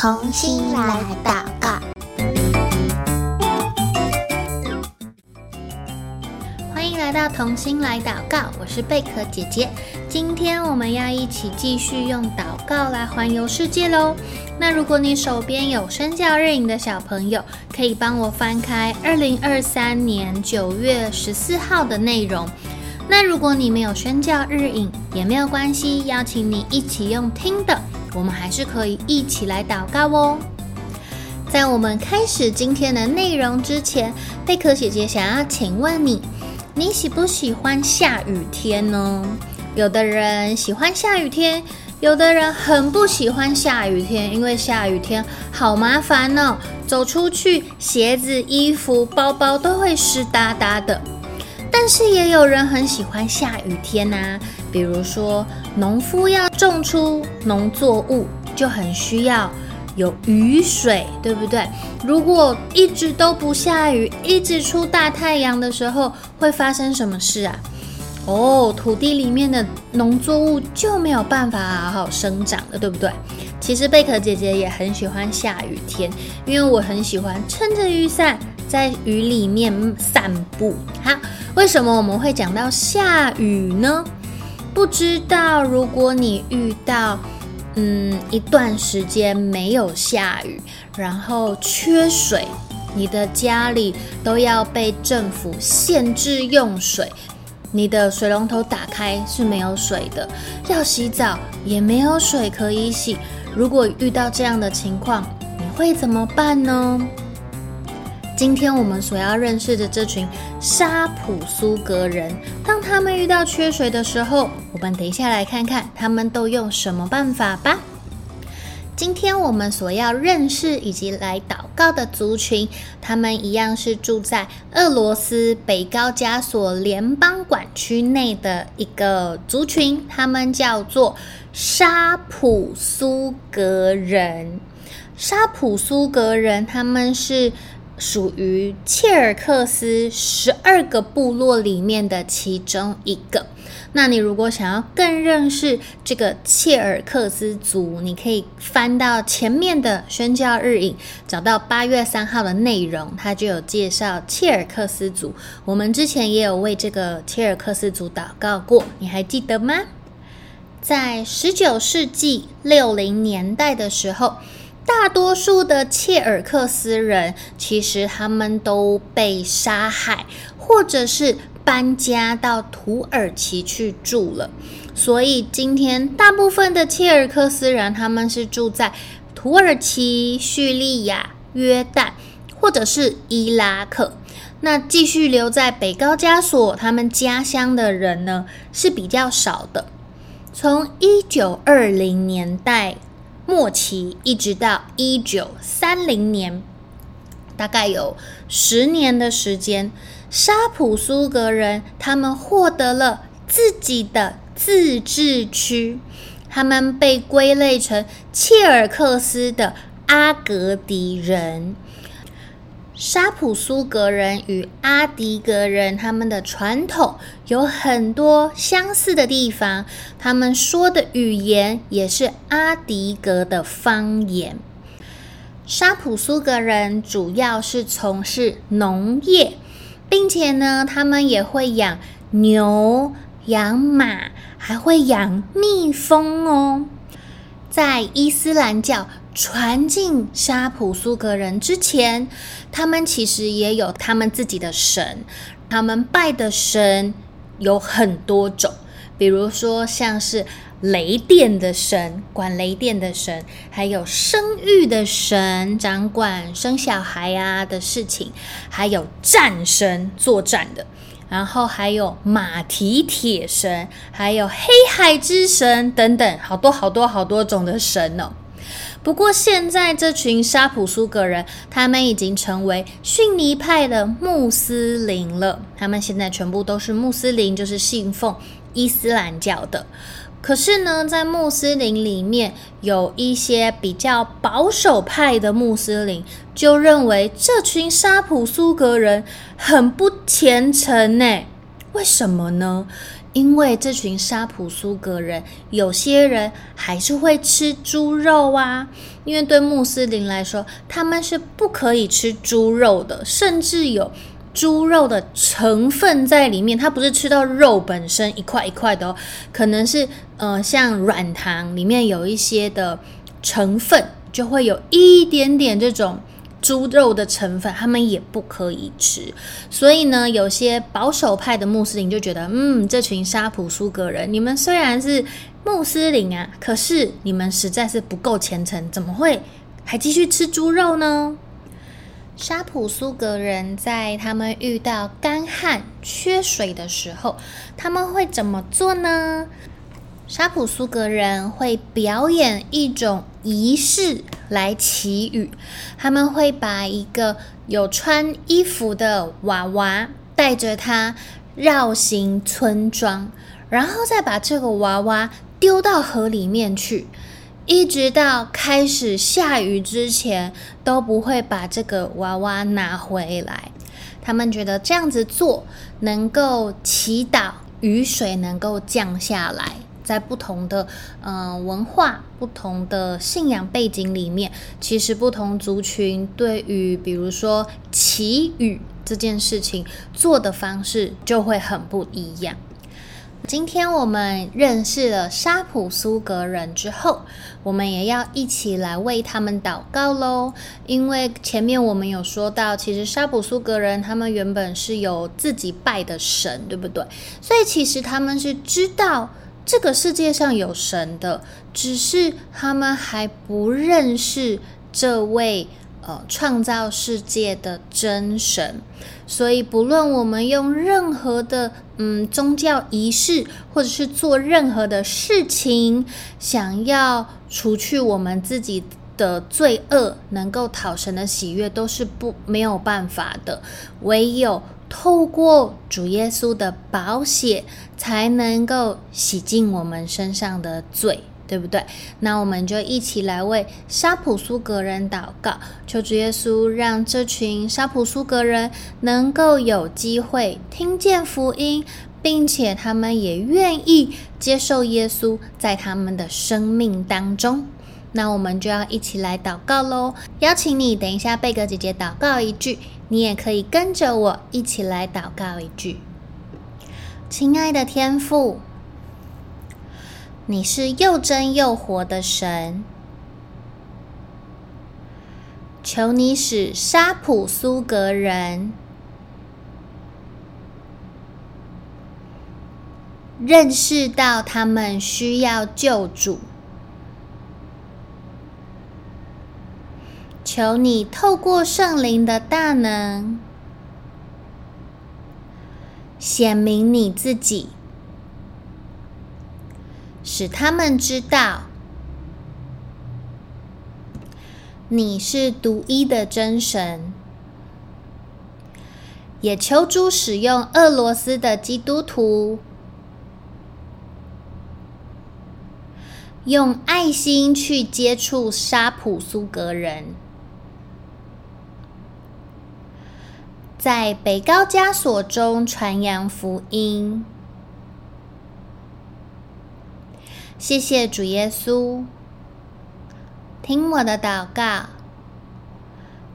同心来祷告。欢迎来到童心来祷告，我是贝壳姐姐。今天我们要一起继续用祷告来环游世界喽。那如果你手边有宣教日影的小朋友，可以帮我翻开二零二三年九月十四号的内容。那如果你没有宣教日影也没有关系，邀请你一起用听的。我们还是可以一起来祷告哦。在我们开始今天的内容之前，贝壳姐姐想要请问你：你喜不喜欢下雨天呢？有的人喜欢下雨天，有的人很不喜欢下雨天，因为下雨天好麻烦哦，走出去鞋子、衣服、包包都会湿哒哒的。但是也有人很喜欢下雨天呐、比如说农夫要种出农作物，就很需要有雨水，对不对？如果一直都不下雨，一直出大太阳的时候，会发生什么事啊？哦，土地里面的农作物就没有办法好好生长了，对不对？其实贝壳姐姐也很喜欢下雨天，因为我很喜欢撑着雨伞在雨里面散步。好。为什么我们会讲到下雨呢？不知道，如果你遇到嗯一段时间没有下雨，然后缺水，你的家里都要被政府限制用水，你的水龙头打开是没有水的，要洗澡也没有水可以洗。如果遇到这样的情况，你会怎么办呢？今天我们所要认识的这群沙普苏格人，当他们遇到缺水的时候，我们等一下来看看他们都用什么办法吧。今天我们所要认识以及来祷告的族群，他们一样是住在俄罗斯北高加索联邦管区内的一个族群，他们叫做沙普苏格人。沙普苏格人，他们是。属于切尔克斯十二个部落里面的其中一个。那你如果想要更认识这个切尔克斯族，你可以翻到前面的宣教日影，找到八月三号的内容，它就有介绍切尔克斯族。我们之前也有为这个切尔克斯族祷告过，你还记得吗？在十九世纪六零年代的时候。大多数的切尔克斯人，其实他们都被杀害，或者是搬家到土耳其去住了。所以今天大部分的切尔克斯人，他们是住在土耳其、叙利亚、约旦，或者是伊拉克。那继续留在北高加索，他们家乡的人呢，是比较少的。从一九二零年代。末期一直到一九三零年，大概有十年的时间，沙普苏格人他们获得了自己的自治区，他们被归类成切尔克斯的阿格迪人。沙普苏格人与阿迪格人，他们的传统有很多相似的地方，他们说的语言也是阿迪格的方言。沙普苏格人主要是从事农业，并且呢，他们也会养牛、养马，还会养蜜蜂哦。在伊斯兰教传进沙普苏格人之前，他们其实也有他们自己的神，他们拜的神有很多种，比如说像是雷电的神，管雷电的神，还有生育的神，掌管生小孩啊的事情，还有战神，作战的。然后还有马蹄铁神，还有黑海之神等等，好多好多好多种的神哦。不过现在这群沙普苏格人，他们已经成为逊尼派的穆斯林了。他们现在全部都是穆斯林，就是信奉伊斯兰教的。可是呢，在穆斯林里面有一些比较保守派的穆斯林，就认为这群沙普苏格人很不虔诚呢。为什么呢？因为这群沙普苏格人，有些人还是会吃猪肉啊。因为对穆斯林来说，他们是不可以吃猪肉的，甚至有猪肉的成分在里面。它不是吃到肉本身一块一块的哦，可能是呃像软糖里面有一些的成分，就会有一点点这种。猪肉的成分，他们也不可以吃。所以呢，有些保守派的穆斯林就觉得，嗯，这群沙普苏格人，你们虽然是穆斯林啊，可是你们实在是不够虔诚，怎么会还继续吃猪肉呢？沙普苏格人在他们遇到干旱、缺水的时候，他们会怎么做呢？沙普苏格人会表演一种仪式来祈雨，他们会把一个有穿衣服的娃娃带着他绕行村庄，然后再把这个娃娃丢到河里面去，一直到开始下雨之前都不会把这个娃娃拿回来。他们觉得这样子做能够祈祷雨水能够降下来。在不同的呃文化、不同的信仰背景里面，其实不同族群对于比如说祈雨这件事情做的方式就会很不一样。今天我们认识了沙普苏格人之后，我们也要一起来为他们祷告喽。因为前面我们有说到，其实沙普苏格人他们原本是有自己拜的神，对不对？所以其实他们是知道。这个世界上有神的，只是他们还不认识这位呃创造世界的真神。所以，不论我们用任何的嗯宗教仪式，或者是做任何的事情，想要除去我们自己的罪恶，能够讨神的喜悦，都是不没有办法的。唯有透过主耶稣的宝血，才能够洗净我们身上的罪，对不对？那我们就一起来为沙普苏格人祷告，求主耶稣让这群沙普苏格人能够有机会听见福音，并且他们也愿意接受耶稣在他们的生命当中。那我们就要一起来祷告喽！邀请你等一下，贝格姐姐祷告一句，你也可以跟着我一起来祷告一句。亲爱的天父，你是又真又活的神，求你使沙普苏格人认识到他们需要救主。求你透过圣灵的大能，显明你自己，使他们知道你是独一的真神。也求主使用俄罗斯的基督徒，用爱心去接触沙普苏格人。在北高加索中传扬福音，谢谢主耶稣，听我的祷告，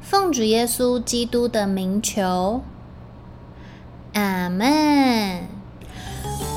奉主耶稣基督的名求，阿门。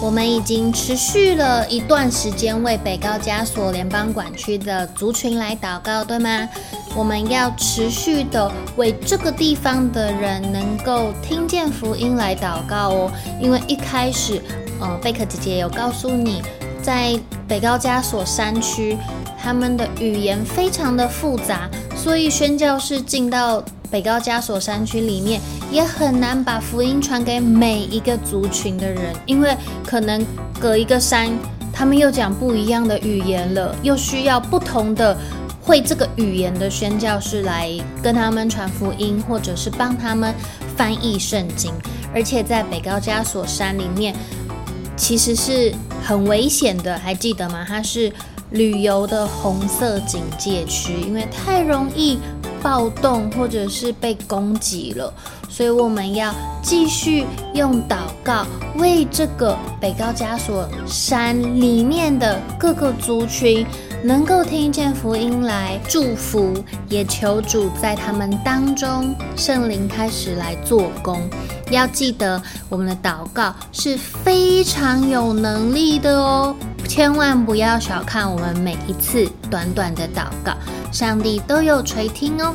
我们已经持续了一段时间为北高加索联邦管区的族群来祷告，对吗？我们要持续的为这个地方的人能够听见福音来祷告哦。因为一开始，呃，贝克姐姐有告诉你，在北高加索山区，他们的语言非常的复杂，所以宣教士进到北高加索山区里面，也很难把福音传给每一个族群的人，因为可能隔一个山，他们又讲不一样的语言了，又需要不同的会这个语言的宣教士来跟他们传福音，或者是帮他们翻译圣经。而且在北高加索山里面，其实是很危险的，还记得吗？它是旅游的红色警戒区，因为太容易。暴动或者是被攻击了，所以我们要继续用祷告为这个北高加索山里面的各个族群能够听见福音来祝福，也求主在他们当中圣灵开始来做工。要记得，我们的祷告是非常有能力的哦，千万不要小看我们每一次短短的祷告，上帝都有垂听哦。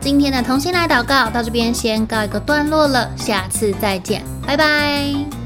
今天的同心来祷告到这边先告一个段落了，下次再见，拜拜。